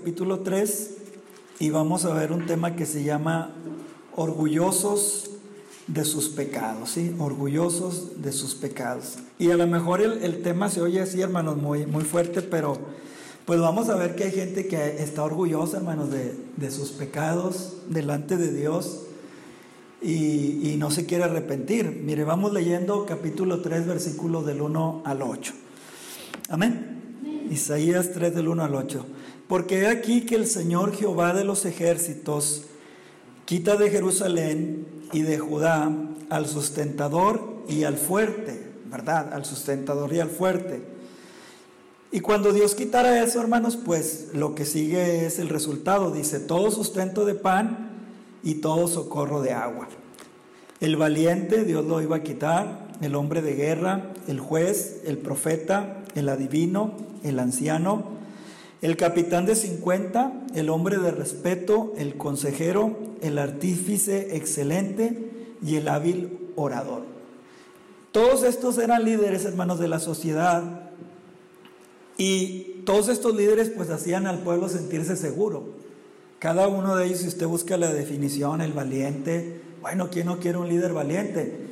capítulo 3 y vamos a ver un tema que se llama orgullosos de sus pecados, ¿sí? Orgullosos de sus pecados. Y a lo mejor el, tema se oye así, hermanos, muy, muy fuerte, pero pues vamos a ver que hay gente que está orgullosa, hermanos, de, de sus pecados delante de Dios y, y, no se quiere arrepentir. Mire, vamos leyendo capítulo 3, versículo del 1 al 8. Amén. Isaías 3 del 1 al 8. Porque he aquí que el Señor Jehová de los ejércitos quita de Jerusalén y de Judá al sustentador y al fuerte, ¿verdad? Al sustentador y al fuerte. Y cuando Dios quitara eso, hermanos, pues lo que sigue es el resultado. Dice, todo sustento de pan y todo socorro de agua. El valiente Dios lo iba a quitar, el hombre de guerra, el juez, el profeta, el adivino, el anciano, el capitán de 50, el hombre de respeto, el consejero, el artífice excelente y el hábil orador. Todos estos eran líderes, hermanos, de la sociedad. Y todos estos líderes pues hacían al pueblo sentirse seguro. Cada uno de ellos, si usted busca la definición, el valiente, bueno, ¿quién no quiere un líder valiente?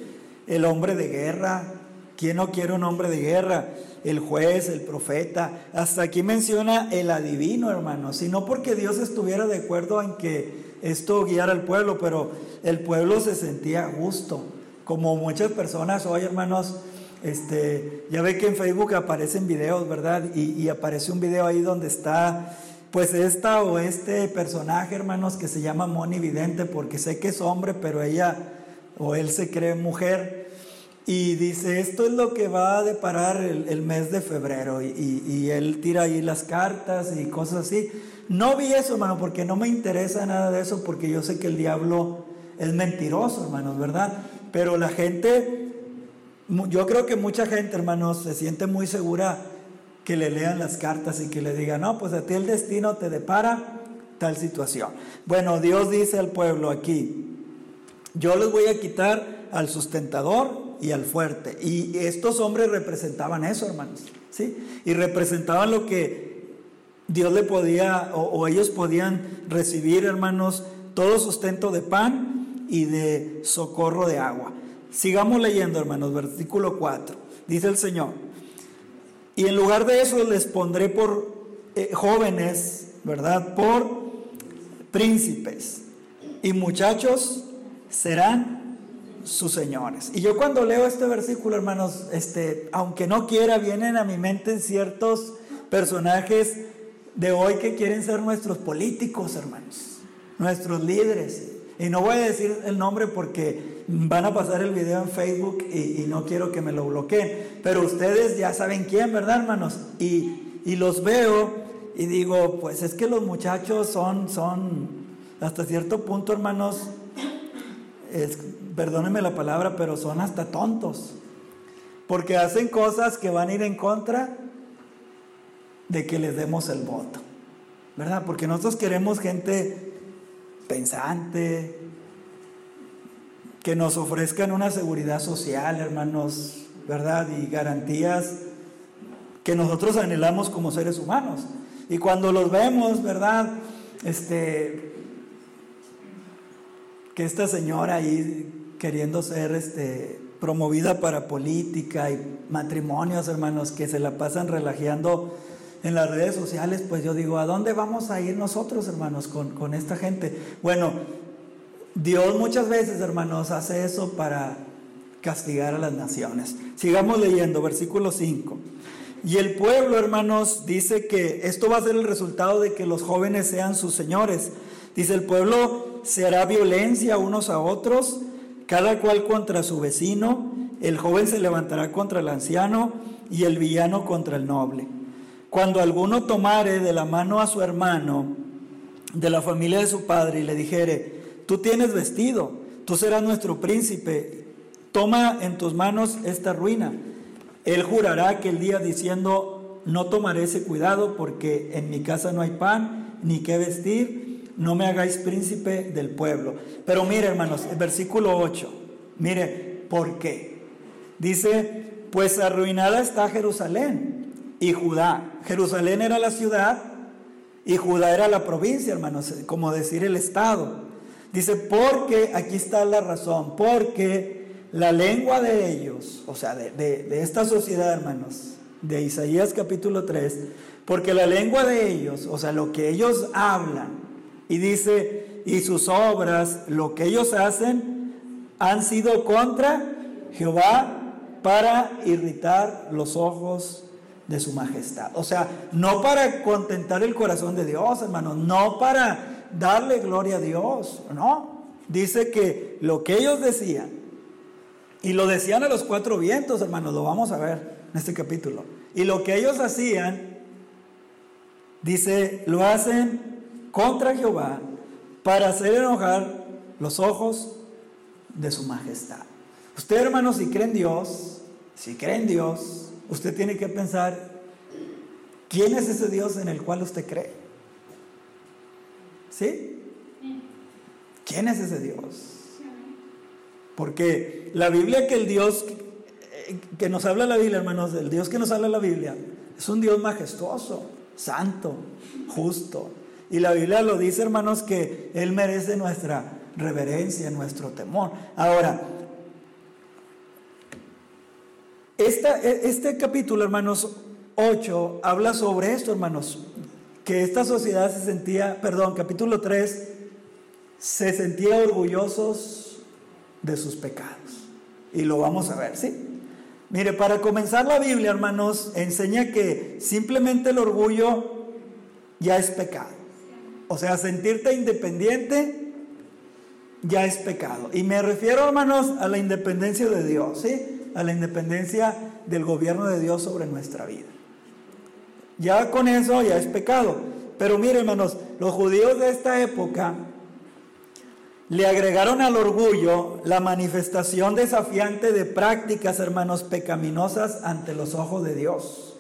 El hombre de guerra, ¿quién no quiere un hombre de guerra? el juez, el profeta, hasta aquí menciona el adivino, hermano, sino porque Dios estuviera de acuerdo en que esto guiara al pueblo, pero el pueblo se sentía justo, como muchas personas hoy, hermanos, este, ya ve que en Facebook aparecen videos, ¿verdad? Y, y aparece un video ahí donde está, pues esta o este personaje, hermanos, que se llama Moni Vidente, porque sé que es hombre, pero ella o él se cree mujer. Y dice, esto es lo que va a deparar el, mes de febrero. Y, él tira ahí las cartas y cosas así. No vi eso, hermano, porque no me interesa nada de eso, porque yo sé que el diablo es mentiroso, hermanos, ¿verdad? Pero la gente, yo creo que mucha gente, hermanos, se siente muy segura que le lean las cartas y que le digan, no, pues a ti el destino te depara tal situación. Bueno, Dios dice al pueblo aquí, yo les voy a quitar al sustentador, y al fuerte. Y estos hombres representaban eso, hermanos. ¿sí? Y representaban lo que Dios le podía, o, ellos podían recibir, hermanos, todo sustento de pan y de socorro de agua. Sigamos leyendo, hermanos, versículo 4. Dice el Señor, y en lugar de eso les pondré por eh, jóvenes, ¿verdad? Por príncipes. Y muchachos serán sus señores. Y yo cuando leo este versículo, hermanos, este, aunque no quiera, vienen a mi mente ciertos personajes de hoy que quieren ser nuestros políticos, hermanos, nuestros líderes. Y no voy a decir el nombre porque van a pasar el video en Facebook y, no quiero que me lo bloqueen. Pero ustedes ya saben quién, ¿verdad, hermanos? Y, y los veo y digo, pues es que los muchachos son, son, hasta cierto punto, hermanos, es, perdónenme la palabra, pero son hasta tontos. Porque hacen cosas que van a ir en contra de que les demos el voto. ¿Verdad? Porque nosotros queremos gente pensante, que nos ofrezcan una seguridad social, hermanos, ¿verdad? Y garantías que nosotros anhelamos como seres humanos. Y cuando los vemos, ¿verdad? Este, que esta señora ahí queriendo ser este, promovida para política y matrimonios, hermanos, que se la pasan relajeando en las redes sociales, pues yo digo, ¿a dónde vamos a ir nosotros, hermanos, con, con esta gente? Bueno, Dios muchas veces, hermanos, hace eso para castigar a las naciones. Sigamos leyendo, versículo 5. Y el pueblo, hermanos, dice que esto va a ser el resultado de que los jóvenes sean sus señores. Dice, el pueblo se hará violencia unos a otros cada cual contra su vecino, el joven se levantará contra el anciano y el villano contra el noble. Cuando alguno tomare de la mano a su hermano de la familia de su padre y le dijere, tú tienes vestido, tú serás nuestro príncipe, toma en tus manos esta ruina. Él jurará aquel día diciendo, no tomaré ese cuidado porque en mi casa no hay pan ni qué vestir no me hagáis príncipe del pueblo. Pero mire, hermanos, el versículo 8, mire, ¿por qué? Dice, pues arruinada está Jerusalén y Judá. Jerusalén era la ciudad y Judá era la provincia, hermanos, como decir el estado. Dice, porque, aquí está la razón, porque la lengua de ellos, o sea, de, de esta sociedad, hermanos, de Isaías capítulo 3, porque la lengua de ellos, o sea, lo que ellos hablan, y dice, y sus obras, lo que ellos hacen, han sido contra Jehová para irritar los ojos de su majestad. O sea, no para contentar el corazón de Dios, hermano, no para darle gloria a Dios, no. Dice que lo que ellos decían, y lo decían a los cuatro vientos, hermanos, lo vamos a ver en este capítulo. Y lo que ellos hacían, dice, lo hacen contra Jehová para hacer enojar los ojos de su majestad. Usted, hermano, si cree en Dios, si cree en Dios, usted tiene que pensar, ¿quién es ese Dios en el cual usted cree? ¿Sí? ¿Quién es ese Dios? Porque la Biblia que el Dios que nos habla la Biblia, hermanos, el Dios que nos habla la Biblia, es un Dios majestuoso, santo, justo. Y la Biblia lo dice, hermanos, que Él merece nuestra reverencia, nuestro temor. Ahora, e, este capítulo, hermanos, 8, habla sobre esto, hermanos, que esta sociedad se sentía, perdón, capítulo 3, se sentía orgullosos de sus pecados. Y lo vamos a ver, ¿sí? Mire, para comenzar la Biblia, hermanos, enseña que simplemente el orgullo ya es pecado. O sea, sentirte independiente ya es pecado. Y me refiero, hermanos, a la independencia de Dios, ¿sí? a la independencia del gobierno de Dios sobre nuestra vida. Ya con eso ya es pecado. Pero miren, hermanos, los judíos de esta época le agregaron al orgullo la manifestación desafiante de prácticas, hermanos, pecaminosas ante los ojos de Dios.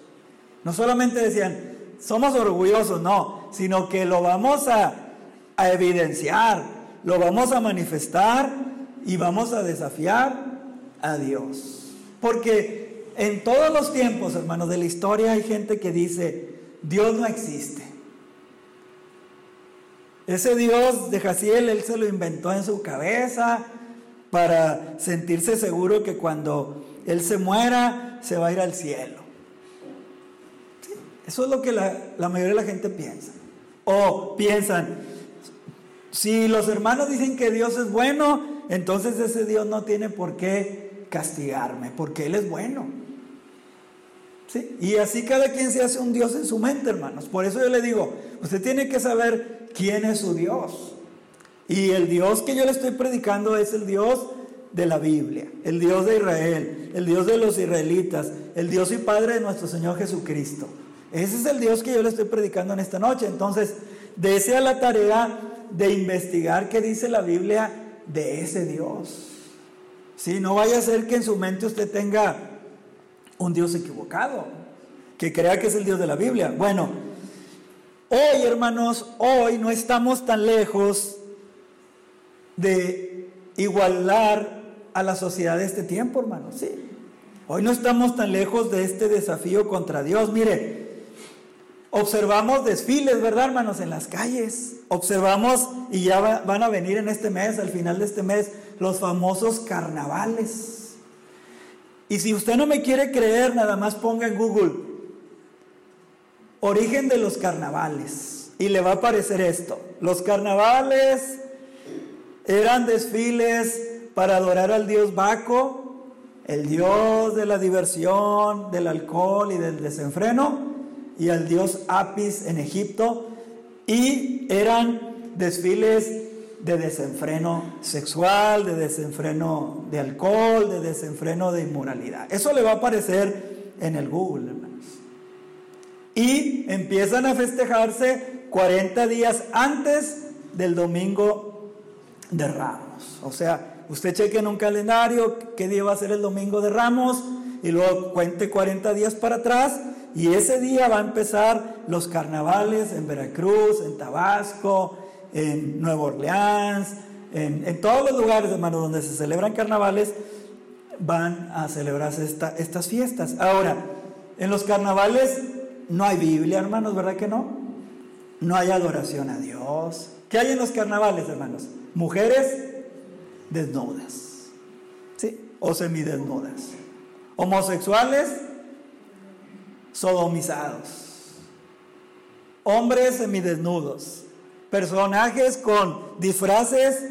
No solamente decían, somos orgullosos, no, sino que lo vamos a, a evidenciar, lo vamos a manifestar y vamos a desafiar a Dios. Porque en todos los tiempos, hermanos, de la historia hay gente que dice, Dios no existe. Ese Dios de Jaciel, él se lo inventó en su cabeza para sentirse seguro que cuando él se muera, se va a ir al cielo. Eso es lo que la, mayoría de la gente piensa. O piensan, si los hermanos dicen que Dios es bueno, entonces ese Dios no tiene por qué castigarme, porque Él es bueno. ¿Sí? Y así cada quien se hace un Dios en su mente, hermanos. Por eso yo le digo, usted tiene que saber quién es su Dios. Y el Dios que yo le estoy predicando es el Dios de la Biblia, el Dios de Israel, el Dios de los israelitas, el Dios y Padre de nuestro Señor Jesucristo. Ese es el Dios que yo le estoy predicando en esta noche. Entonces, desea la tarea de investigar qué dice la Biblia de ese Dios. Sí, no vaya a ser que en su mente usted tenga un Dios equivocado, que crea que es el Dios de la Biblia. Bueno, hoy hermanos, hoy no estamos tan lejos de igualar a la sociedad de este tiempo, hermanos. Sí. Hoy no estamos tan lejos de este desafío contra Dios. Mire, observamos desfiles, ¿verdad, hermanos? En las calles. Observamos, y ya van a venir en este mes, al final de este mes, los famosos carnavales. Y si usted no me quiere creer, nada más ponga en Google origen de los carnavales y le va a aparecer esto. Los carnavales eran desfiles para adorar al dios Baco, el dios de la diversión, del alcohol y del desenfreno, y al dios Apis en Egipto, y eran desfiles de desenfreno sexual, de desenfreno de alcohol, de desenfreno de inmoralidad. Eso le va a aparecer en el Google, hermanos. Y empiezan a festejarse 40 días antes del domingo de Ramos. O sea, usted cheque en un calendario qué día va a ser el domingo de Ramos y luego cuente 40 días para atrás y ese día va a empezar los carnavales en Veracruz, en Tabasco, en Nueva Orleans, en, todos los lugares, hermanos, donde se celebran carnavales, van a celebrarse estas fiestas. Ahora, en los carnavales no hay Biblia, hermanos, ¿verdad que no? no hay adoración a Dios. ¿Qué hay en los carnavales, hermanos? Mujeres desnudas, ¿sí? O semidesnudas. Homosexuales sodomizados. Hombres semidesnudos. Personajes con disfraces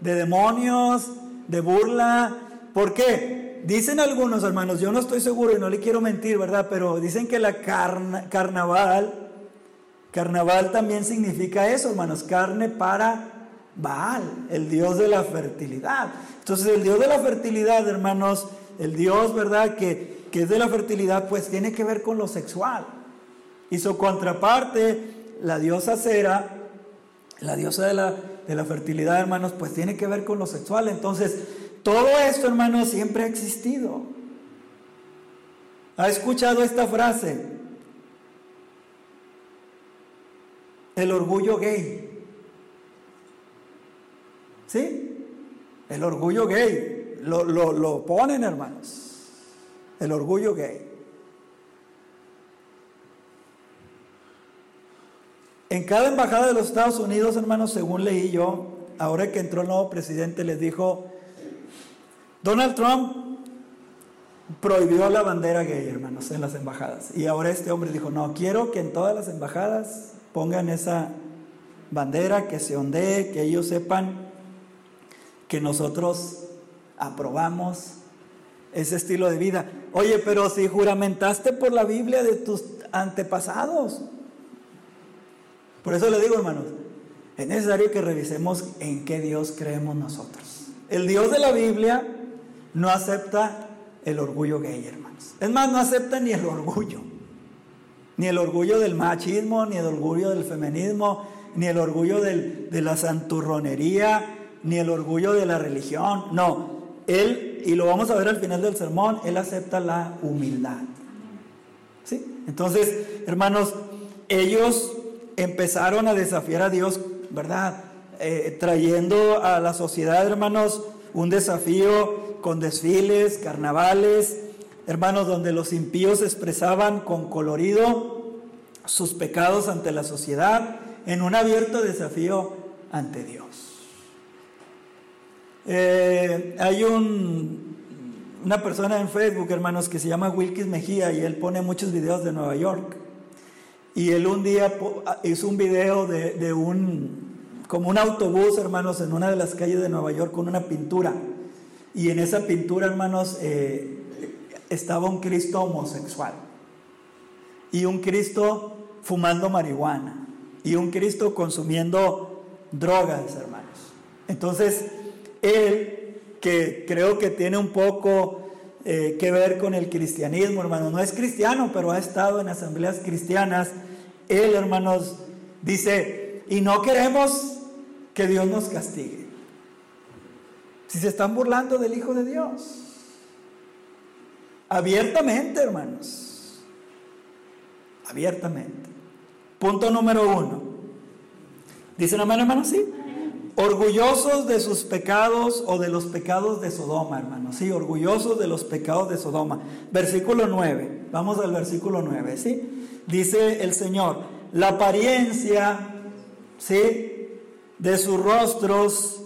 de demonios, de burla. ¿Por qué? Dicen algunos hermanos, yo no estoy seguro y no le quiero mentir, ¿verdad? Pero dicen que la carnaval, carnaval también significa eso, hermanos, carne para Baal, el dios de la fertilidad. Entonces el dios de la fertilidad, hermanos, el dios, ¿verdad? Que, que es de la fertilidad, pues tiene que ver con lo sexual. Y su contraparte, la diosa Cera, la diosa de la, de la fertilidad, hermanos, pues tiene que ver con lo sexual. Entonces, todo esto, hermanos, siempre ha existido. ¿Ha escuchado esta frase? El orgullo gay. ¿Sí? El orgullo gay. Lo, lo ponen, hermanos. El orgullo gay. En cada embajada de los Estados Unidos, hermanos, según leí yo, ahora que entró el nuevo presidente, les dijo, Donald Trump prohibió la bandera gay, hermanos, en las embajadas. Y ahora este hombre dijo, no, quiero que en todas las embajadas pongan esa bandera, que se ondee, que ellos sepan que nosotros aprobamos ese estilo de vida. Oye, pero si juramentaste por la Biblia de tus antepasados, por eso le digo, hermanos, es necesario que revisemos en qué Dios creemos nosotros. El Dios de la Biblia no acepta el orgullo gay, hermanos. Es más, no acepta ni el orgullo. Ni el orgullo del machismo, ni el orgullo del feminismo, ni el orgullo de la santurronería, ni el orgullo de la religión. No, Él, y lo vamos a ver al final del sermón, Él acepta la humildad. ¿Sí? Entonces, hermanos, ellos empezaron a desafiar a Dios, ¿verdad? Eh, trayendo a la sociedad, hermanos, un desafío con desfiles, carnavales, hermanos, donde los impíos expresaban con colorido sus pecados ante la sociedad en un abierto desafío ante Dios. Eh, hay un, una persona en Facebook, hermanos, que se llama Wilkis Mejía y él pone muchos videos de Nueva York. Y él un día ah, hizo un video de, un, como un autobús, hermanos, en una de las calles de Nueva York con una pintura. Y en esa pintura, hermanos, eh, estaba un Cristo homosexual. Y un Cristo fumando marihuana. Y un Cristo consumiendo drogas, hermanos. Entonces, él, que creo que tiene un poco eh, que ver con el cristianismo, hermano. No es cristiano, pero ha estado en asambleas cristianas. Él, hermanos, dice, y no queremos que Dios nos castigue. Si se están burlando del Hijo de Dios. Abiertamente, hermanos. Abiertamente. Punto número uno. ¿Dicen amén, hermanos? Sí orgullosos de sus pecados o de los pecados de Sodoma, hermanos. Sí, orgullosos de los pecados de Sodoma. Versículo 9. Vamos al versículo 9, ¿sí? Dice el Señor, la apariencia, ¿sí? De sus rostros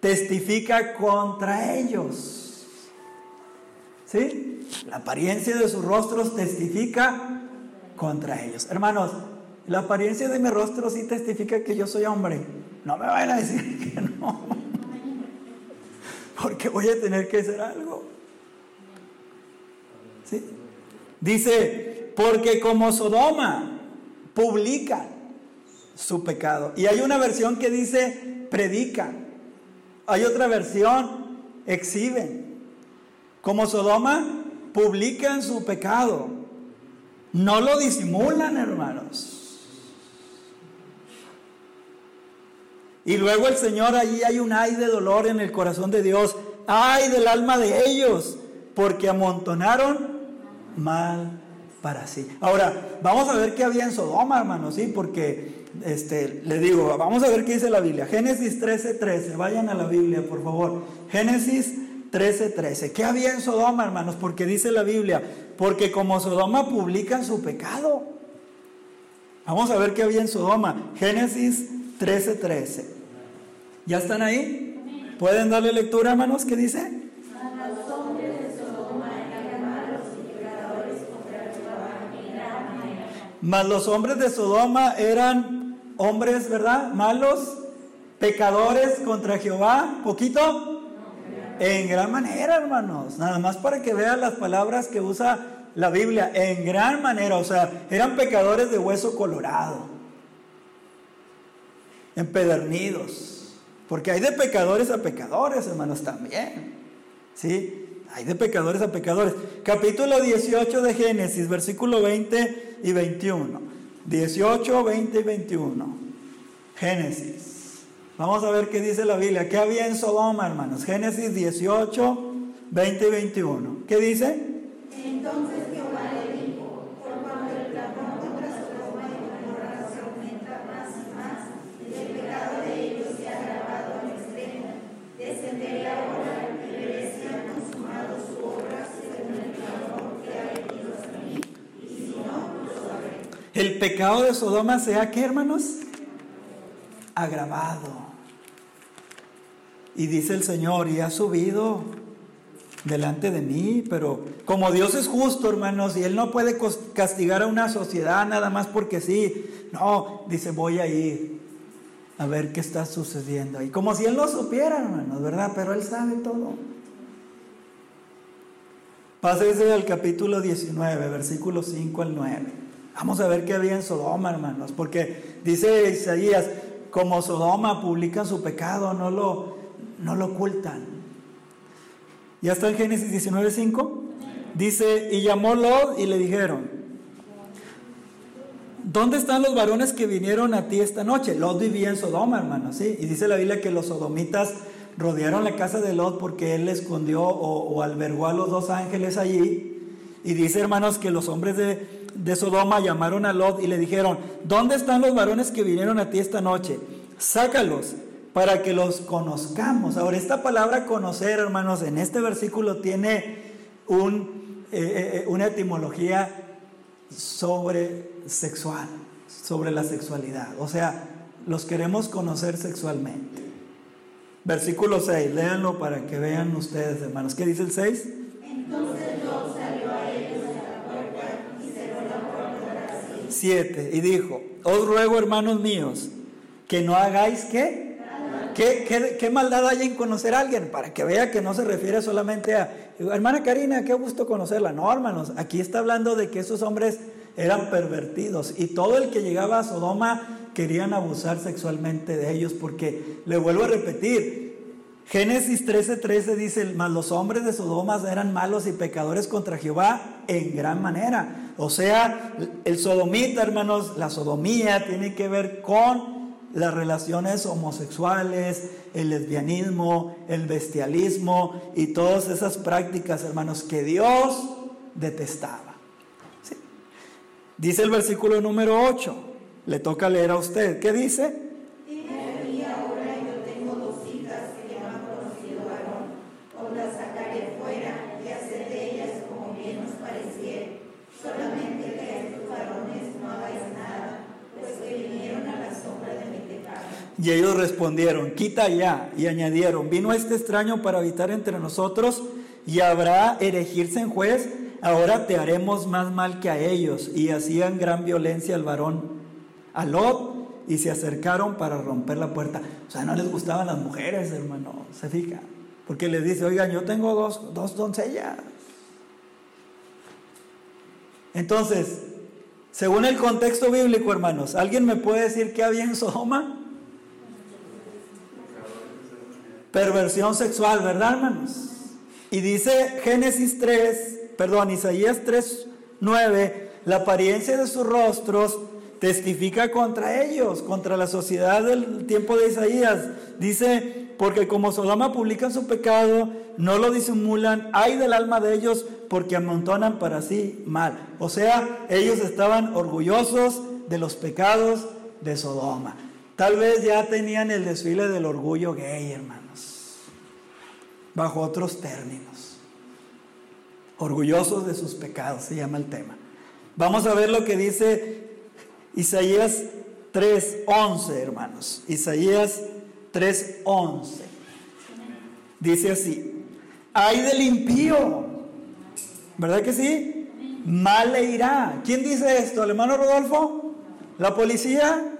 testifica contra ellos. ¿Sí? La apariencia de sus rostros testifica contra ellos. Hermanos, la apariencia de mi rostro sí testifica que yo soy hombre. No me vayan a decir que no. Porque voy a tener que hacer algo. ¿Sí? Dice, porque como Sodoma publican su pecado. Y hay una versión que dice predican. Hay otra versión, exhiben. Como Sodoma publican su pecado. No lo disimulan, hermanos. Y luego el Señor, allí hay un ay de dolor en el corazón de Dios, ay del alma de ellos, porque amontonaron mal para sí. Ahora, vamos a ver qué había en Sodoma, hermanos, sí, porque este, le digo, vamos a ver qué dice la Biblia. Génesis 13, 13, vayan a la Biblia, por favor. Génesis 13, 13. ¿Qué había en Sodoma, hermanos? Porque dice la Biblia, porque como Sodoma publican su pecado. Vamos a ver qué había en Sodoma. Génesis 13:13. 13. ¿Ya están ahí? ¿Pueden darle lectura, hermanos? ¿Qué dice? Mas los hombres de Sodoma eran hombres, ¿verdad? Malos, pecadores contra Jehová, poquito. En gran manera, hermanos. Nada más para que vean las palabras que usa la Biblia. En gran manera. O sea, eran pecadores de hueso colorado. Empedernidos. Porque hay de pecadores a pecadores, hermanos, también. ¿Sí? Hay de pecadores a pecadores. Capítulo 18 de Génesis, versículo 20 y 21. 18, 20 y 21. Génesis. Vamos a ver qué dice la Biblia. ¿Qué había en Sodoma, hermanos? Génesis 18, 20 y 21. ¿Qué dice? Entonces Jehová le dijo, por cuanto el clamor contra Sodoma y Gomorra se aumenta más y más, y el pecado de ellos se ha agravado al extremo, descenderé ahora y veré si han consumado su obra según el clamor que ha venido a mí, y si no, lo sabré. El pecado de Sodoma se ha, ¿qué hermanos? Agravado. Y dice el Señor, y ha subido delante de mí, pero como Dios es justo, hermanos, y Él no puede castigar a una sociedad nada más porque sí, no, dice, voy a ir a ver qué está sucediendo. Y como si Él no supiera, hermanos, ¿verdad? Pero Él sabe todo. Pásese al capítulo 19, versículo 5 al 9. Vamos a ver qué había en Sodoma, hermanos, porque dice Isaías, como Sodoma publican su pecado, no lo, no lo ocultan. ¿Ya está en Génesis 19, 5? Dice, y llamó Lot y le dijeron, ¿dónde están los varones que vinieron a ti esta noche? Lot vivía en Sodoma, hermanos, ¿sí? Y dice la Biblia que los sodomitas rodearon la casa de Lot porque él escondió o albergó a los dos ángeles allí. Y dice, hermanos, que los hombres de, de Sodoma llamaron a Lot y le dijeron, ¿dónde están los varones que vinieron a ti esta noche? Sácalos para que los conozcamos. Ahora, esta palabra conocer, hermanos, en este versículo tiene un, eh, eh, una etimología sobre sexual, sobre la sexualidad. O sea, los queremos conocer sexualmente. Versículo 6, léanlo para que vean ustedes, hermanos. ¿Qué dice el 6? Entonces Lot salió a ellos a la puerta y cerró la puerta tras 7. Y dijo, os ruego, hermanos míos, que no hagáis qué. ¿Qué, qué, maldad hay en conocer a alguien? Para que vea que no se refiere solamente a, hermana Karina, qué gusto conocerla. No, hermanos, aquí está hablando de que esos hombres eran pervertidos y todo el que llegaba a Sodoma querían abusar sexualmente de ellos porque, le vuelvo a repetir, Génesis 13:13 13 dice, mas los hombres de Sodoma eran malos y pecadores contra Jehová en gran manera. O sea, el sodomita, hermanos, la sodomía tiene que ver con las relaciones homosexuales, el lesbianismo, el bestialismo y todas esas prácticas, hermanos, que Dios detestaba. Dice el versículo número 8, le toca leer a usted, ¿qué dice? Y ellos respondieron, quita ya. Y añadieron, vino este extraño para habitar entre nosotros y habrá erigirse en juez. Ahora te haremos más mal que a ellos. Y hacían gran violencia al varón, a Lot, y se acercaron para romper la puerta. O sea, no les gustaban las mujeres, hermano, se fija. Porque les dice, oigan, yo tengo dos, dos doncellas. Entonces, según el contexto bíblico, hermanos, ¿alguien me puede decir qué había en Sodoma? Perversión sexual, ¿verdad, hermanos? Y dice Génesis 3, perdón, Isaías 3, 9, la apariencia de sus rostros testifica contra ellos, contra la sociedad del tiempo de Isaías. Dice, porque como Sodoma publican su pecado, no lo disimulan, hay del alma de ellos porque amontonan para sí mal. O sea, ellos estaban orgullosos de los pecados de Sodoma. Tal vez ya tenían el desfile del orgullo gay, hermano bajo otros términos. Orgullosos de sus pecados, se llama el tema. Vamos a ver lo que dice Isaías 3:11, hermanos. Isaías 3:11. Dice así, hay del impío, ¿verdad que sí? Mal le irá. ¿Quién dice esto? ¿El hermano Rodolfo? ¿La policía?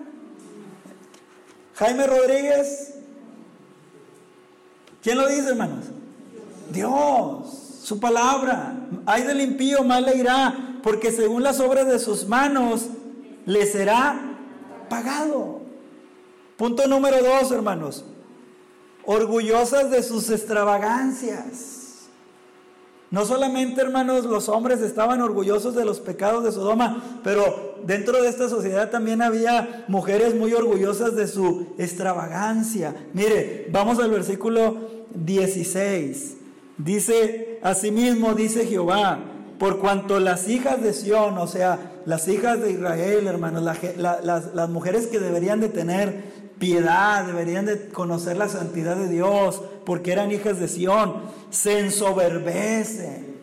¿Jaime Rodríguez? ¿Quién lo dice, hermanos? Dios, su palabra. Hay del impío, mal le irá, porque según las obras de sus manos le será pagado. Punto número dos, hermanos. Orgullosas de sus extravagancias. No solamente, hermanos, los hombres estaban orgullosos de los pecados de Sodoma, pero dentro de esta sociedad también había mujeres muy orgullosas de su extravagancia. Mire, vamos al versículo 16. Dice, asimismo dice Jehová, por cuanto las hijas de Sión, o sea, las hijas de Israel, hermanos, las, las mujeres que deberían de tener piedad, deberían de conocer la santidad de Dios, porque eran hijas de Sión, se ensoberbecen.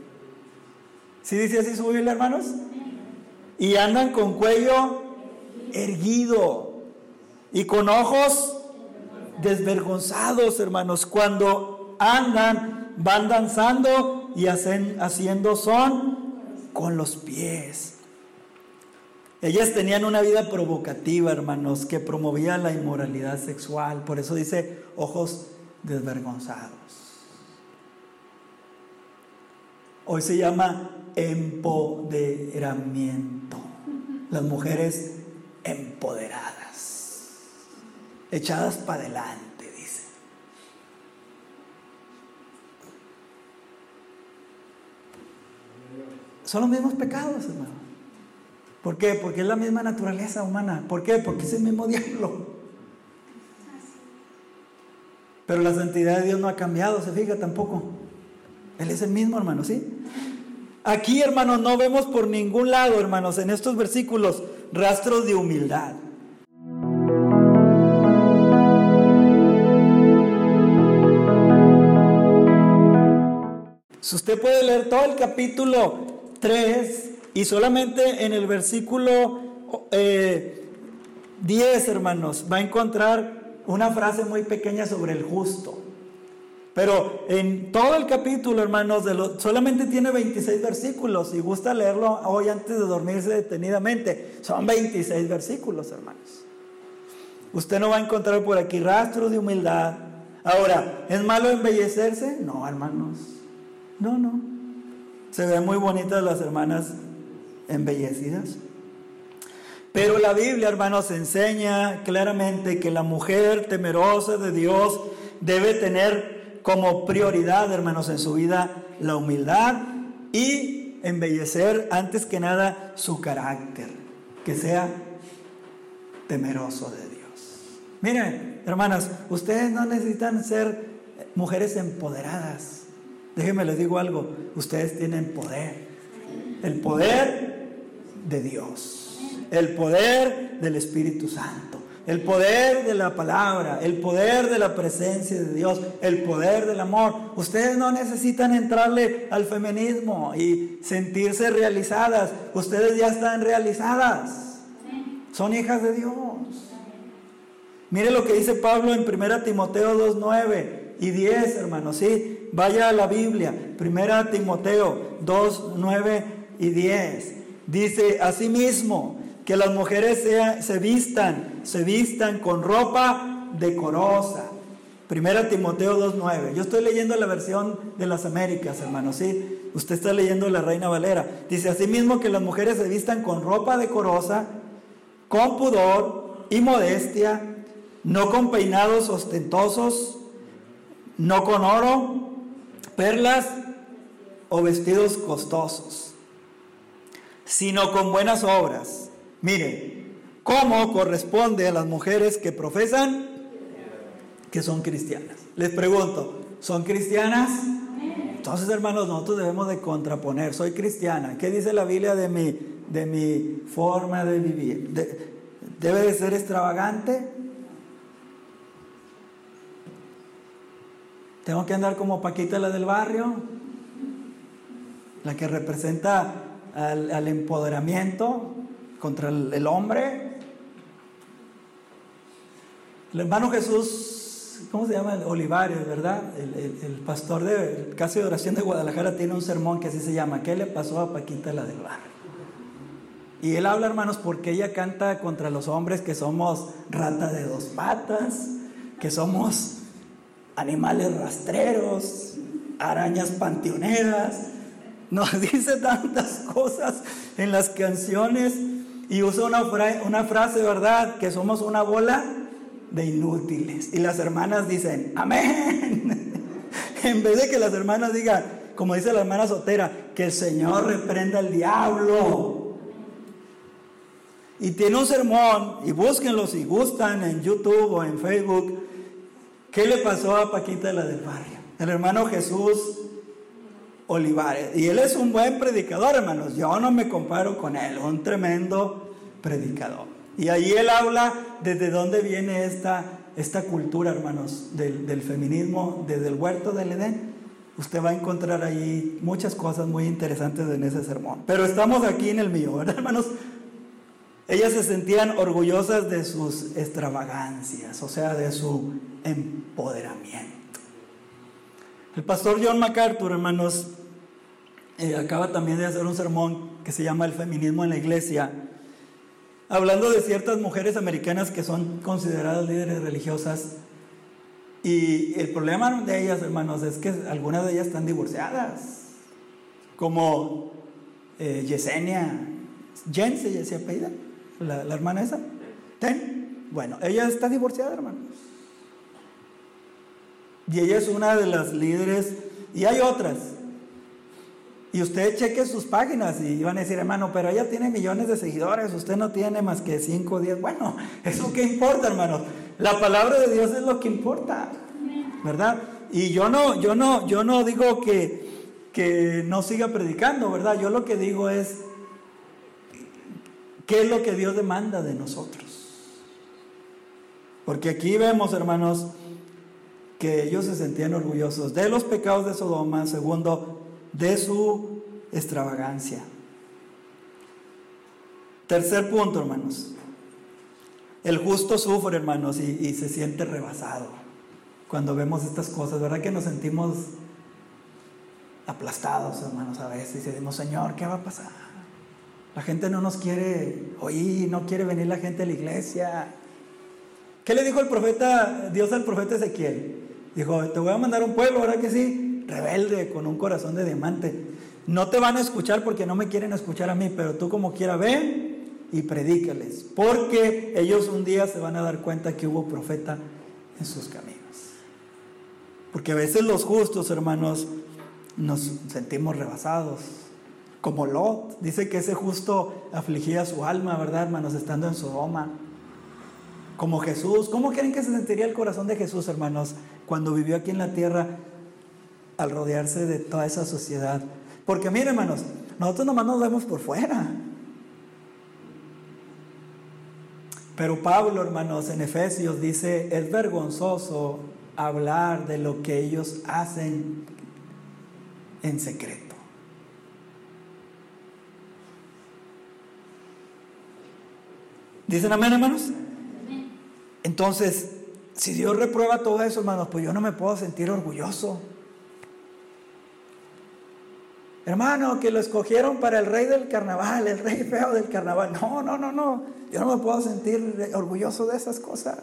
¿Sí dice así su Biblia, hermanos? Y andan con cuello erguido y con ojos desvergonzados, hermanos. Cuando andan, van danzando y hacen, haciendo son con los pies. Ellas tenían una vida provocativa, hermanos, que promovía la inmoralidad sexual. Por eso dice ojos desvergonzados. Hoy se llama empoderamiento. Las mujeres empoderadas, echadas para adelante, dice. Son los mismos pecados, hermano. ¿Por qué? Porque es la misma naturaleza humana. ¿Por qué? Porque es el mismo diablo. Pero la santidad de Dios no ha cambiado, se fija tampoco. Él es el mismo, hermano, ¿sí? Aquí, hermanos, no vemos por ningún lado, hermanos, en estos versículos, rastros de humildad. Si usted puede leer todo el capítulo 3, y solamente en el versículo 10, eh, hermanos, va a encontrar una frase muy pequeña sobre el justo. Pero en todo el capítulo, hermanos, solamente tiene 26 versículos. Si gusta leerlo hoy antes de dormirse detenidamente, son 26 versículos, hermanos. Usted no va a encontrar por aquí rastros de humildad. Ahora, ¿es malo embellecerse? No, hermanos. No, no. Se ven muy bonitas las hermanas embellecidas. Pero la Biblia, hermanos, enseña claramente que la mujer temerosa de Dios debe tener como prioridad, hermanos, en su vida la humildad y embellecer antes que nada su carácter, que sea temeroso de Dios. Miren, hermanas, ustedes no necesitan ser mujeres empoderadas. Déjenme les digo algo, ustedes tienen poder. El poder de Dios, el poder del Espíritu Santo, el poder de la palabra, el poder de la presencia de Dios, el poder del amor. Ustedes no necesitan entrarle al feminismo y sentirse realizadas, ustedes ya están realizadas, son hijas de Dios. Mire lo que dice Pablo en 1 Timoteo 2, 9 y 10, hermanos, ¿sí? Vaya a la Biblia, 1 Timoteo 2, 9 y 10. Dice asimismo que las mujeres se vistan, se vistan con ropa decorosa. Primera Timoteo 2.9. Yo estoy leyendo la versión de las Américas, hermanos, ¿sí? Usted está leyendo la Reina Valera. Dice asimismo que las mujeres se vistan con ropa decorosa, con pudor y modestia, no con peinados ostentosos, no con oro, perlas o vestidos costosos sino con buenas obras. Mire, ¿cómo corresponde a las mujeres que profesan que son cristianas? Les pregunto, ¿son cristianas? Entonces, hermanos, nosotros debemos de contraponer, soy cristiana. ¿Qué dice la Biblia de mi, de mi forma de vivir? ¿Debe de ser extravagante? ¿Tengo que andar como Paquita la del barrio? La que representa al, al empoderamiento contra el, hombre. El hermano Jesús, ¿cómo se llama? Olivares, ¿verdad? El, el, pastor de Casa de Oración de Guadalajara tiene un sermón que así se llama, ¿qué le pasó a Paquita la del bar Y él habla, hermanos, porque ella canta contra los hombres que somos rata de dos patas, que somos animales rastreros, arañas panteoneras, nos dice tantas cosas en las canciones y usa una, una frase, ¿verdad? Que somos una bola de inútiles. Y las hermanas dicen, amén. en vez de que las hermanas digan, como dice la hermana Sotera, que el Señor reprenda al diablo. Y tiene un sermón, y búsquenlo si gustan en YouTube o en Facebook, ¿Qué le pasó a Paquita la del barrio? El hermano Jesús Olivares. Y él es un buen predicador, hermanos. Yo no me comparo con él, un tremendo predicador. Y ahí él habla desde dónde viene esta, esta cultura, hermanos, del, del feminismo, desde el huerto del Edén. Usted va a encontrar ahí muchas cosas muy interesantes en ese sermón. Pero estamos aquí en el mío, ¿verdad, hermanos? Ellas se sentían orgullosas de sus extravagancias, o sea, de su empoderamiento. El pastor John MacArthur, hermanos, eh, acaba también de hacer un sermón que se llama El feminismo en la iglesia, hablando de ciertas mujeres americanas que son consideradas líderes religiosas. Y el problema de ellas, hermanos, es que algunas de ellas están divorciadas, como eh, Yesenia, Jen se, apellida la, hermana esa? ¿Ten? Bueno, ella está divorciada, hermanos. Y ella es una de las líderes, y hay otras. Y usted cheque sus páginas y van a decir, hermano, pero ella tiene millones de seguidores, usted no tiene más que 5 o 10. Bueno, ¿eso qué importa, hermanos? La palabra de Dios es lo que importa, ¿verdad? Y yo no, yo no, yo no digo que, que no siga predicando, ¿verdad? Yo lo que digo es, ¿Qué es lo que Dios demanda de nosotros? Porque aquí vemos, hermanos, que ellos se sentían orgullosos de los pecados de Sodoma, segundo, de su extravagancia. Tercer punto, hermanos. El justo sufre, hermanos, y, se siente rebasado cuando vemos estas cosas. ¿Verdad que nos sentimos aplastados, hermanos, a veces? Y decimos, Señor, ¿qué va a pasar? La gente no nos quiere oír, no quiere venir la gente a la iglesia. ¿Qué le dijo el profeta, Dios al profeta Ezequiel? Dijo, te voy a mandar un pueblo, ¿verdad que sí? Rebelde, con un corazón de diamante. No te van a escuchar porque no me quieren escuchar a mí, pero tú como quiera ve y predícales. Porque ellos un día se van a dar cuenta que hubo profeta en sus caminos. Porque a veces los justos, hermanos, nos sentimos rebasados como Lot. Dice que ese justo afligía su alma, ¿verdad, hermanos? Estando en Sodoma. Como Jesús. ¿Cómo creen que se sentiría el corazón de Jesús, hermanos, cuando vivió aquí en la tierra al rodearse de toda esa sociedad? Porque miren, hermanos, nosotros nomás nos vemos por fuera. Pero Pablo, hermanos, en Efesios dice, es vergonzoso hablar de lo que ellos hacen en secreto. ¿Dicen amén, hermanos? Entonces, si Dios reprueba todo eso, hermanos, pues yo no me puedo sentir orgulloso. Hermano, que lo escogieron para el rey del carnaval, el rey feo del carnaval. No, no, no, no. Yo no me puedo sentir orgulloso de esas cosas.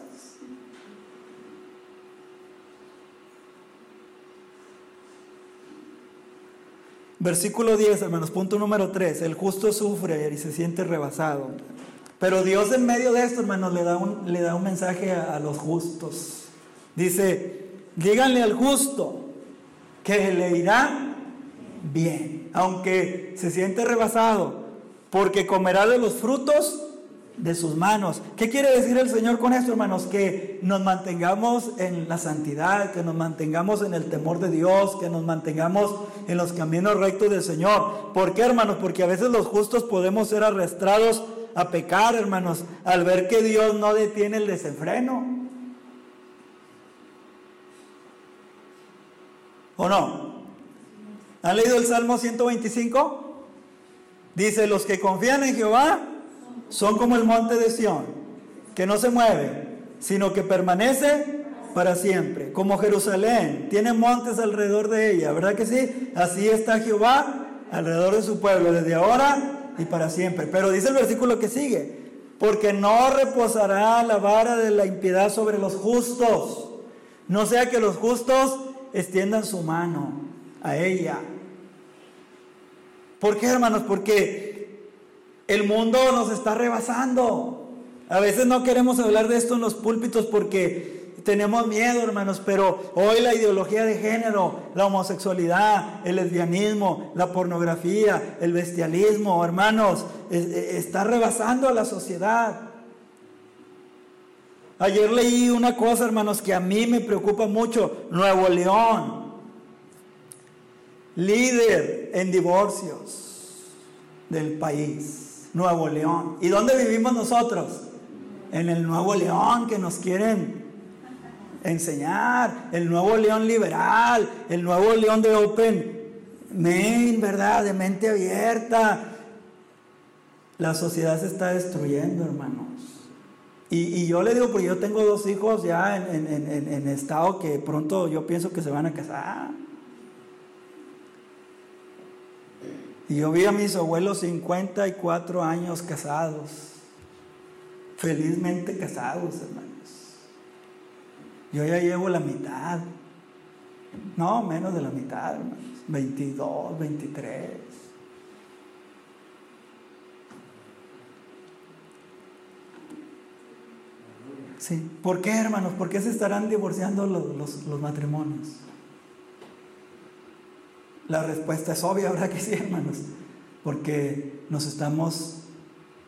Versículo 10, hermanos, punto número 3. El justo sufre y se siente rebasado. Pero Dios en medio de esto, hermanos, le da un, le da un mensaje a, a los justos. Dice, díganle al justo que le irá bien, aunque se siente rebasado, porque comerá de los frutos de sus manos. ¿Qué quiere decir el Señor con esto, hermanos? Que nos mantengamos en la santidad, que nos mantengamos en el temor de Dios, que nos mantengamos en los caminos rectos del Señor. ¿Por qué, hermanos? Porque a veces los justos podemos ser arrastrados a pecar, hermanos, al ver que Dios no detiene el desenfreno. ¿O no? ¿Han leído el Salmo 125? Dice, los que confían en Jehová son como el monte de Sión, que no se mueve, sino que permanece para siempre. Como Jerusalén, tiene montes alrededor de ella, ¿verdad que sí? Así está Jehová alrededor de su pueblo, desde ahora y para siempre. Pero dice el versículo que sigue, porque no reposará la vara de la impiedad sobre los justos, no sea que los justos extiendan su mano a ella. ¿Por qué, hermanos? Porque el mundo nos está rebasando. A veces no queremos hablar de esto en los púlpitos porque tenemos miedo, hermanos, pero hoy la ideología de género, la homosexualidad, el lesbianismo, la pornografía, el bestialismo, hermanos, está rebasando a la sociedad. Ayer leí una cosa, hermanos, que a mí me preocupa mucho. Nuevo León, líder en divorcios del país. Nuevo León. ¿Y dónde vivimos nosotros? En el Nuevo León que nos quieren enseñar. El Nuevo León liberal. El Nuevo León de Open Main, ¿verdad? De mente abierta. La sociedad se está destruyendo, hermanos. Y, yo le digo, porque yo tengo dos hijos ya en, en, estado que pronto yo pienso que se van a casar. Y yo vi a mis abuelos 54 años casados, felizmente casados, hermanos. Yo ya llevo la mitad, no, menos de la mitad, hermanos, 22, 23. Sí. ¿Por qué, hermanos? ¿Por qué se estarán divorciando los, matrimonios? La respuesta es obvia, ¿verdad que sí, hermanos? Porque nos estamos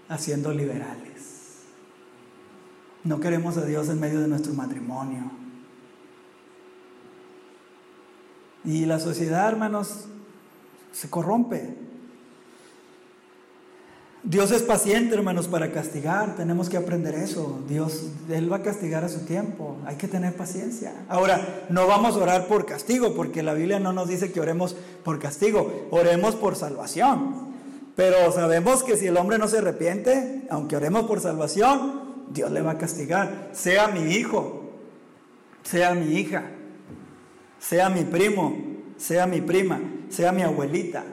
haciendo liberales. No queremos a Dios en medio de nuestro matrimonio. Y la sociedad, hermanos, se corrompe. Dios es paciente, hermanos, para castigar. Tenemos que aprender eso. Dios, Él va a castigar a su tiempo. Hay que tener paciencia. Ahora, no vamos a orar por castigo, porque la Biblia no nos dice que oremos por castigo. Oremos por salvación. Pero sabemos que si el hombre no se arrepiente, aunque oremos por salvación, Dios le va a castigar. Sea mi hijo, sea mi hija, sea mi primo, sea mi prima, sea mi abuelita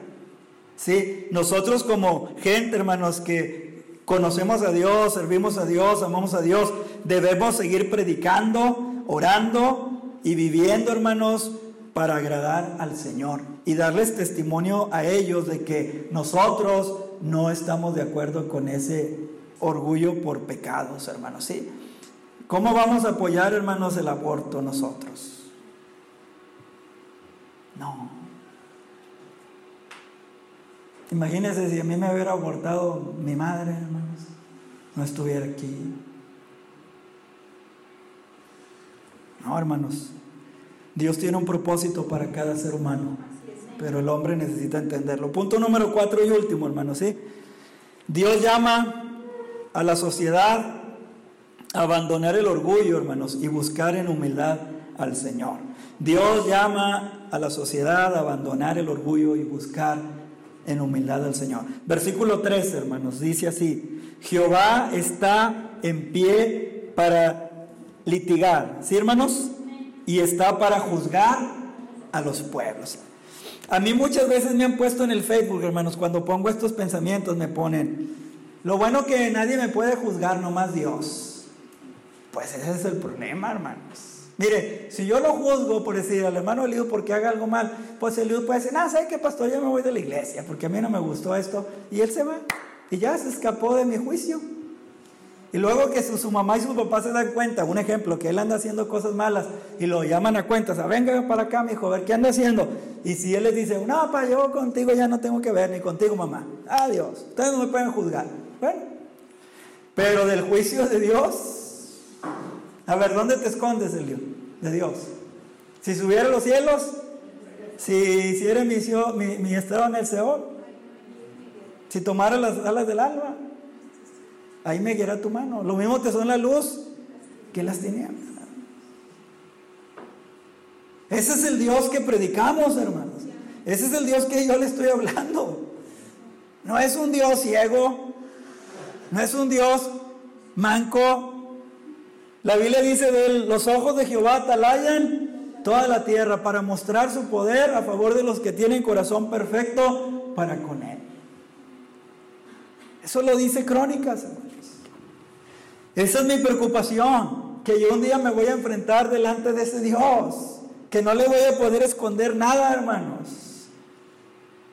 ¿sí? Nosotros como gente, hermanos, que conocemos a Dios, servimos a Dios, amamos a Dios, debemos seguir predicando, orando y viviendo, hermanos, para agradar al Señor y darles testimonio a ellos de que nosotros no estamos de acuerdo con ese orgullo por pecados, hermanos, ¿sí? ¿Cómo vamos a apoyar, hermanos, el aborto nosotros? No. Imagínense si a mí me hubiera abortado mi madre, hermanos, no estuviera aquí. No, hermanos, Dios tiene un propósito para cada ser humano, pero el hombre necesita entenderlo. Punto número cuatro y último, hermanos, ¿sí? Dios llama a la sociedad abandonar el orgullo, hermanos, y buscar en humildad al Señor. Dios llama a la sociedad a abandonar el orgullo y buscar en humildad al Señor. Versículo 3, hermanos, dice así, Jehová está en pie para litigar, ¿sí, hermanos? Y está para juzgar a los pueblos. A mí muchas veces me han puesto en el Facebook, hermanos, cuando pongo estos pensamientos me ponen, lo bueno que nadie me puede juzgar, nomás Dios. Pues ese es el problema, hermanos. Mire, si yo lo juzgo por decir al hermano Eliud porque haga algo mal, pues Eliud puede decir, ah, ¿sabe qué, pastor? Yo me voy de la iglesia porque a mí no me gustó esto. Y él se va. Y ya se escapó de mi juicio. Y luego que su, mamá y su papá se dan cuenta, un ejemplo, que él anda haciendo cosas malas y lo llaman a cuentas, a venga para acá, mi hijo, a ver qué anda haciendo. Y si él les dice, no, pa, yo contigo ya no tengo que ver, ni contigo, mamá. Adiós, ustedes no me pueden juzgar. Bueno, pero del juicio de Dios, a ver, ¿dónde te escondes, Elio? De Dios. Si subiera a los cielos, si hiciera mi, mi, mi estado en el Seol, si tomara las alas del alma, ahí me guiará tu mano. Lo mismo te son la luz que las tinieblas. Ese es el Dios que predicamos, hermanos. Ese es el Dios que yo le estoy hablando. No es un Dios ciego, no es un Dios manco, La Biblia dice de él, los ojos de Jehová atalayan toda la tierra para mostrar su poder a favor de los que tienen corazón perfecto para con él. Eso lo dice Crónicas, hermanos. Esa es mi preocupación, que yo un día me voy a enfrentar delante de ese Dios, que no le voy a poder esconder nada, hermanos.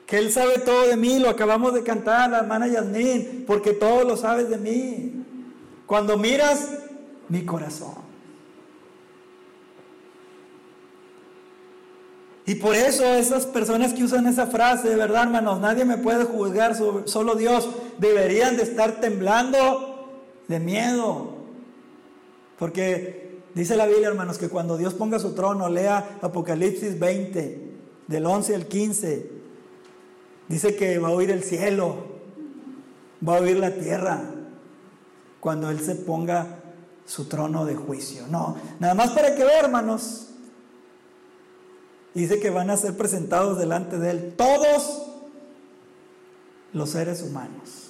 Que Él sabe todo de mí, lo acabamos de cantar, la hermana Yasmín, porque todo lo sabes de mí. Cuando miras mi corazón. Y por eso esas personas que usan esa frase, de verdad, hermanos, nadie me puede juzgar, solo Dios, deberían de estar temblando de miedo. Porque dice la Biblia, hermanos, que cuando Dios ponga su trono, lea Apocalipsis 20, del 11 al 15, dice que va a oír el cielo, va a oír la tierra, cuando Él se ponga su trono de juicio. No, nada más para que vean, hermanos. Dice que van a ser presentados delante de Él todos los seres humanos.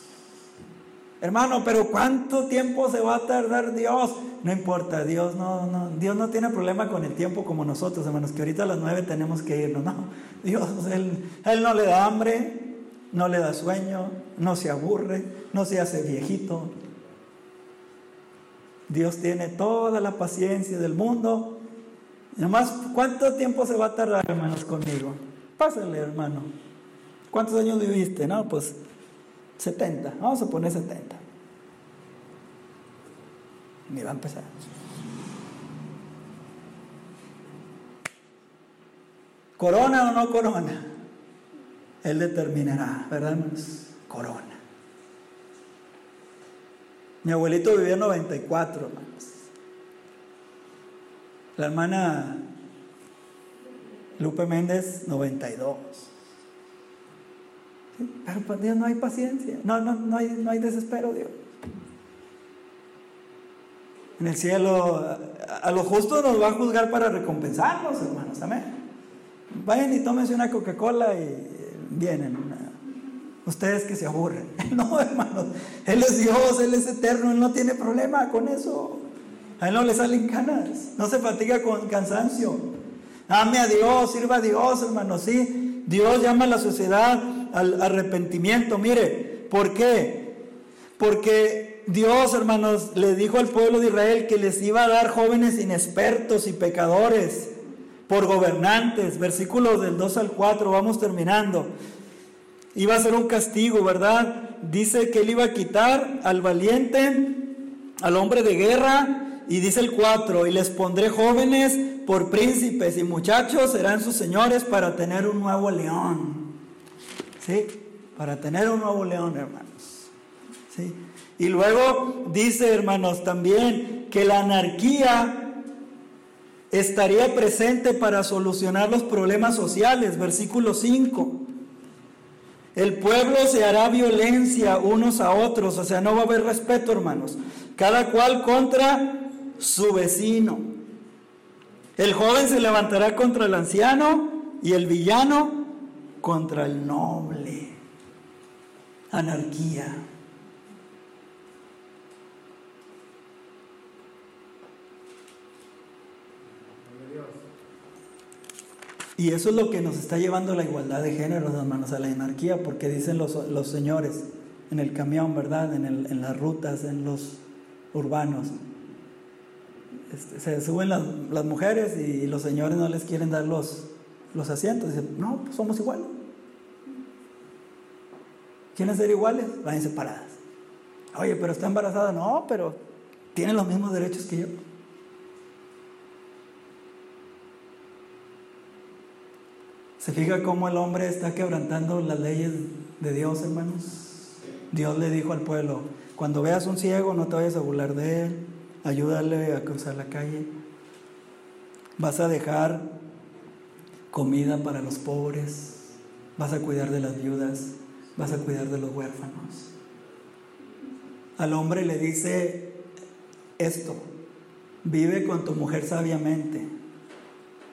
Hermano, pero ¿cuánto tiempo se va a tardar Dios? No importa, Dios no, no, Dios no tiene problema con el tiempo como nosotros, hermanos, que ahorita a las nueve tenemos que irnos. No, Dios, él, él no le da hambre, no le da sueño, no se aburre, no se hace viejito. Dios tiene toda la paciencia del mundo. Nomás, ¿cuánto tiempo se va a tardar, hermanos, conmigo? Pásale, hermano. ¿Cuántos años viviste? No, pues 70. Vamos a poner 70. Y va a empezar. ¿Corona o no corona? Él determinará, ¿verdad, hermanos? Corona. Mi abuelito vivía 94, hermanos. La hermana Lupe Méndez, 92. Pero para Dios no hay paciencia, no, no, no, hay, no hay desespero, Dios. En el cielo, a, lo justo nos va a juzgar para recompensarnos, hermanos, amén. Vayan y tómense una Coca-Cola y vienen. Ustedes que se aburren. No, hermanos. Él es Dios, Él es eterno, Él no tiene problema con eso. A Él no le salen canas, no se fatiga con cansancio. Ame a Dios, sirva a Dios, hermanos. Sí, Dios llama a la sociedad al arrepentimiento. Mire, ¿por qué? Porque Dios, hermanos, le dijo al pueblo de Israel que les iba a dar jóvenes inexpertos y pecadores por gobernantes. Versículos del 2 al 4, vamos terminando iba a ser un castigo, ¿verdad? Dice que él iba a quitar al valiente, al hombre de guerra, y dice el 4, y les pondré jóvenes por príncipes y muchachos serán sus señores para tener un nuevo león. ¿Sí? Para tener un nuevo león, hermanos. ¿Sí? Y luego dice, hermanos, también que la anarquía estaría presente para solucionar los problemas sociales, versículo 5. El pueblo se hará violencia unos a otros, o sea, no va a haber respeto, hermanos. Cada cual contra su vecino. El joven se levantará contra el anciano y el villano contra el noble. Anarquía. Y eso es lo que nos está llevando a la igualdad de género, hermanos, a la anarquía, porque dicen los, señores en el camión, ¿verdad? En, las rutas, en los urbanos. Este, se suben las, mujeres y los señores no les quieren dar los, los asientos. Dicen, no, pues somos iguales. ¿Quieren ser iguales? Vayan separadas. Oye, pero está embarazada. No, pero tienen los mismos derechos que yo. ¿Se fija cómo el hombre está quebrantando las leyes de Dios, hermanos? Dios le dijo al pueblo, cuando veas un ciego no te vayas a burlar de él, ayúdale a cruzar la calle. Vas a dejar comida para los pobres, vas a cuidar de las viudas, vas a cuidar de los huérfanos. Al hombre le dice esto, vive con tu mujer sabiamente,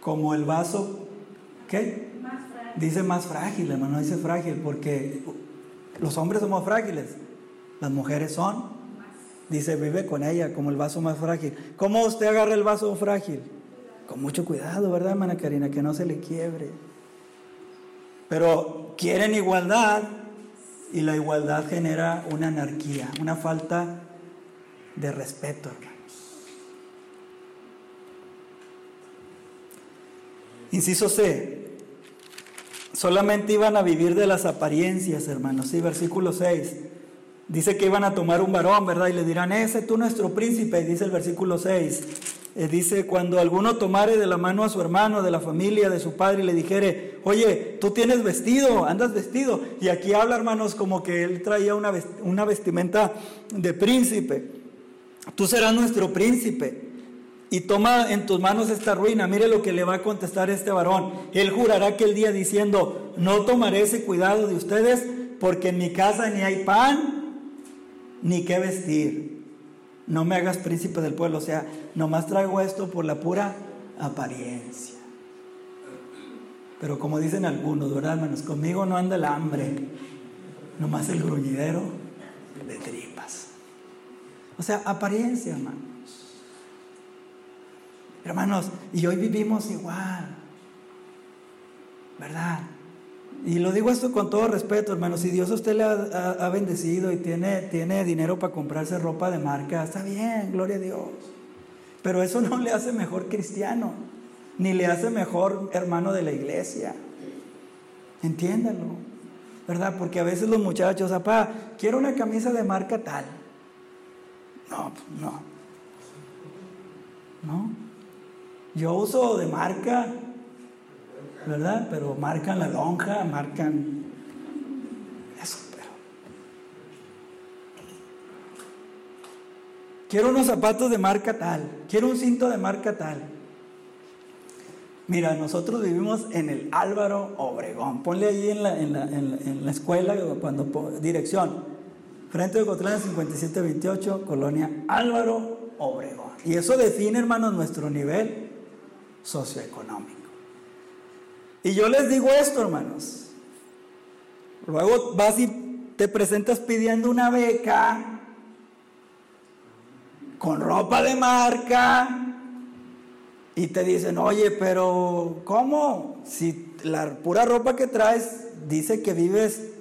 como el vaso, ¿qué? dice más frágil, hermano, dice frágil, porque los hombres somos frágiles, las mujeres son Dice, vive con ella como el vaso más frágil. ¿Cómo usted agarra el vaso frágil? Con mucho cuidado, ¿verdad, hermana Karina? Que no se le quiebre. Pero quieren igualdad y la igualdad genera una anarquía, una falta de respeto, hermanos. Inciso C. Solamente iban a vivir de las apariencias, hermanos. Sí, versículo 6. Dice que iban a tomar un varón, ¿verdad? Y le dirán, ese tú nuestro príncipe, dice el versículo 6. Eh, dice, cuando alguno tomare de la mano a su hermano, de la familia, de su padre, y le dijere, oye, tú tienes vestido, andas vestido. Y aquí habla, hermanos, como que él traía una, una vestimenta de príncipe. Tú serás nuestro príncipe. Y toma en tus manos esta ruina. Mire lo que le va a contestar este varón. Él jurará aquel día diciendo, no tomaré ese cuidado de ustedes, porque en mi casa ni hay pan ni qué vestir. No me hagas príncipe del pueblo. O sea, nomás traigo esto por la pura apariencia. Pero como dicen algunos, ¿verdad, hermanos? Conmigo no anda el hambre, nomás el gruñidero de tripas. O sea, apariencia, hermanos. Hermanos, y hoy vivimos igual, ¿verdad? Y lo digo esto con todo respeto, hermano. Si Dios a usted le ha, bendecido y tiene, tiene dinero para comprarse ropa de marca, está bien, gloria a Dios. Pero eso no le hace mejor cristiano, ni le hace mejor hermano de la iglesia. Entiéndalo, ¿verdad? Porque a veces los muchachos, papá, quiero una camisa de marca tal. No, pues, no. No. Yo uso de marca ¿verdad? Pero marcan la lonja, marcan eso, pero... Quiero unos zapatos de marca tal, quiero un cinto de marca tal. Mira, nosotros vivimos en el Álvaro Obregón. Ponle ahí en la, en la, en la, escuela, cuando dirección. Frente de Cotlán 5728, colonia Álvaro Obregón. Y eso define, hermanos, nuestro nivel socioeconómico. Y yo les digo esto, hermanos. Luego vas y te presentas pidiendo una beca con ropa de marca y te dicen, oye, pero ¿cómo? Si la pura ropa que traes dice que vives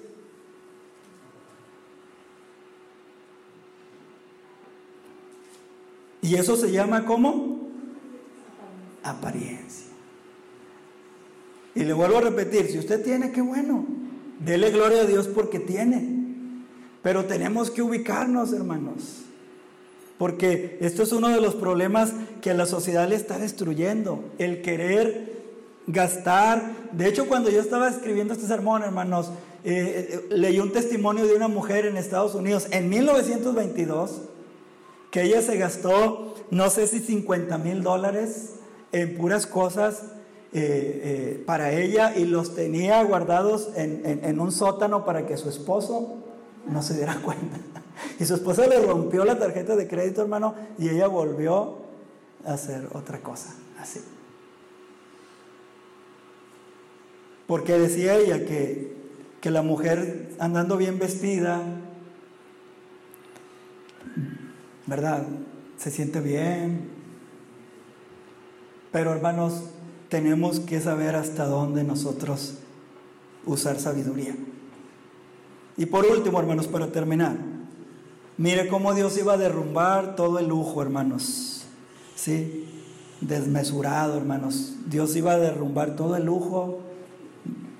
Y eso se llama ¿cómo? Apariencia. Y le vuelvo a repetir, si usted tiene, qué bueno. Dele gloria a Dios porque tiene. Pero tenemos que ubicarnos, hermanos. Porque esto es uno de los problemas que la sociedad le está destruyendo. El querer gastar. De hecho, cuando yo estaba escribiendo este sermón, hermanos, eh, eh, leí un testimonio de una mujer en Estados Unidos en 1922 que ella se gastó, no sé si 50 mil dólares en puras cosas eh, eh, para ella y los tenía guardados en, un sótano para que su esposo no se diera cuenta. Y su esposa le rompió la tarjeta de crédito, hermano, y ella volvió a hacer otra cosa, así. Porque decía ella que, que la mujer andando bien vestida, ¿verdad? Se siente bien. Pero hermanos, tenemos que saber hasta dónde nosotros usar sabiduría. Y por último, hermanos, para terminar, mire cómo Dios iba a derrumbar todo el lujo, hermanos. Sí, desmesurado, hermanos. Dios iba a derrumbar todo el lujo,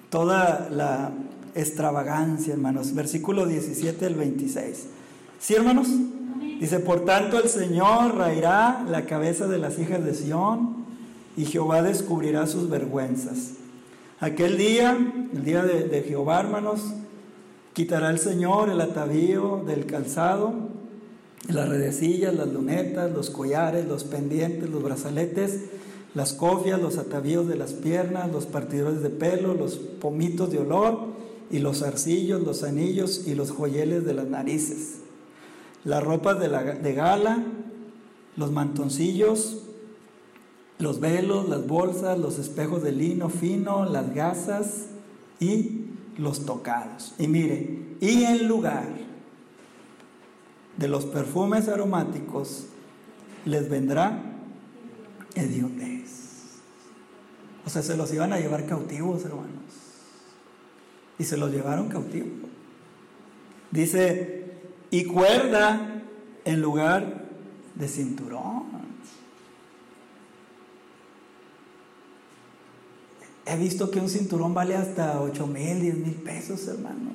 toda la extravagancia, hermanos. Versículo 17 al 26. ¿Sí, hermanos? Dice, por tanto el Señor raerá la cabeza de las hijas de Sión y Jehová descubrirá sus vergüenzas. Aquel día, el día de, Jehová, hermanos, quitará el Señor el atavío del calzado, las redecillas, las lunetas, los collares, los pendientes, los brazaletes, las cofias, los atavíos de las piernas, los partidores de pelo, los pomitos de olor y los arcillos, los anillos y los joyeles de las narices, las ropas de, la, de gala, los mantoncillos, los velos, las bolsas, los espejos de lino fino, las gasas y los tocados. Y mire, y el lugar de los perfumes aromáticos les vendrá hediondez. O sea, se los iban a llevar cautivos, hermanos. Y se los llevaron cautivos. Dice, y cuerda en lugar de cinturón. He visto que un cinturón vale hasta 8 mil, 10 mil pesos, hermanos.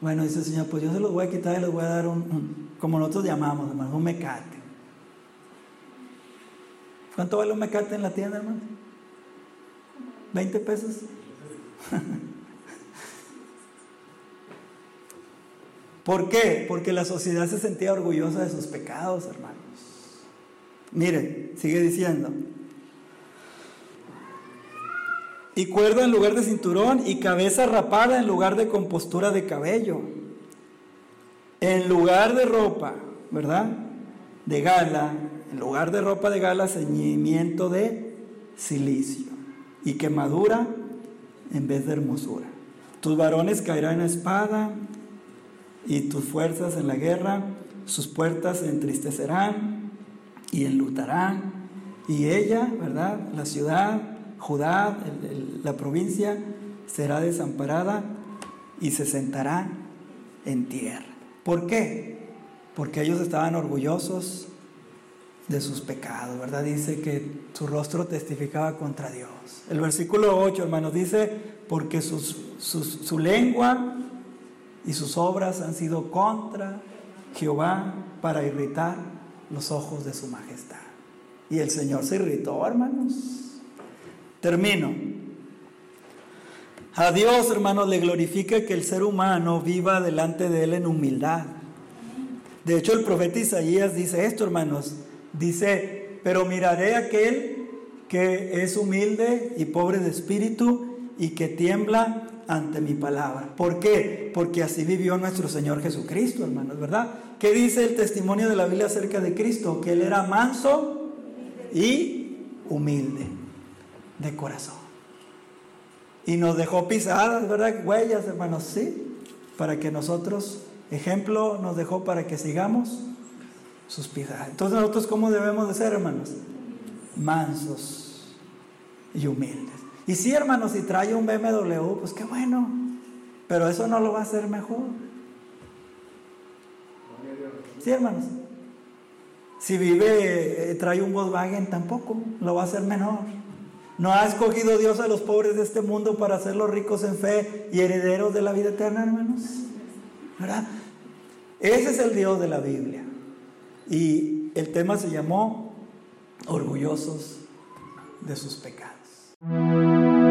Bueno, dice el Señor, pues yo se los voy a quitar y les voy a dar un, como nosotros llamamos, hermano, un mecate. ¿Cuánto vale un mecate en la tienda, hermano? ¿20 pesos? ¿Por qué? Porque la sociedad se sentía orgullosa de sus pecados, hermanos. Mire, sigue diciendo. Y cuerda en lugar de cinturón y cabeza rapada en lugar de compostura de cabello. En lugar de ropa, ¿verdad? De gala, en lugar de ropa de gala, ceñimiento de silicio y quemadura en vez de hermosura. Tus varones caerán en espada y tus fuerzas en la guerra, sus puertas se entristecerán y enlutarán. Y ella, ¿verdad? La ciudad, Judá, la provincia, será desamparada y se sentará en tierra. ¿Por qué? Porque ellos estaban orgullosos de sus pecados, ¿verdad? Dice que su rostro testificaba contra Dios. El versículo 8, hermanos, dice, porque su lengua y sus obras han sido contra Jehová para irritar los ojos de su majestad. Y el Señor se irritó, hermanos. Termino. A Dios, hermanos, le glorifica que el ser humano viva delante de Él en humildad. De hecho, el profeta Isaías dice esto, hermanos. Dice, pero miraré a aquel que es humilde y pobre de espíritu y que tiembla ante mi palabra. ¿Por qué? Porque así vivió nuestro Señor Jesucristo, hermanos, ¿verdad? ¿Qué dice el testimonio de la Biblia acerca de Cristo? Que Él era manso y humilde de corazón. Y nos dejó pisadas, ¿verdad? Huellas, hermanos, sí, para que nosotros, ejemplo, nos dejó para que sigamos sus pisadas. Entonces nosotros, ¿cómo debemos de ser, hermanos? Mansos y humildes. Y sí, hermanos, si trae un BMW, pues qué bueno, pero eso no lo va a hacer mejor. Sí, hermanos. Si vive, eh, trae un Volkswagen, tampoco lo va a hacer menor. No ha escogido Dios a los pobres de este mundo para hacerlos ricos en fe y herederos de la vida eterna, hermanos. ¿Verdad? Ese es el Dios de la Biblia. Y el tema se llamó orgullosos de sus pecados. Música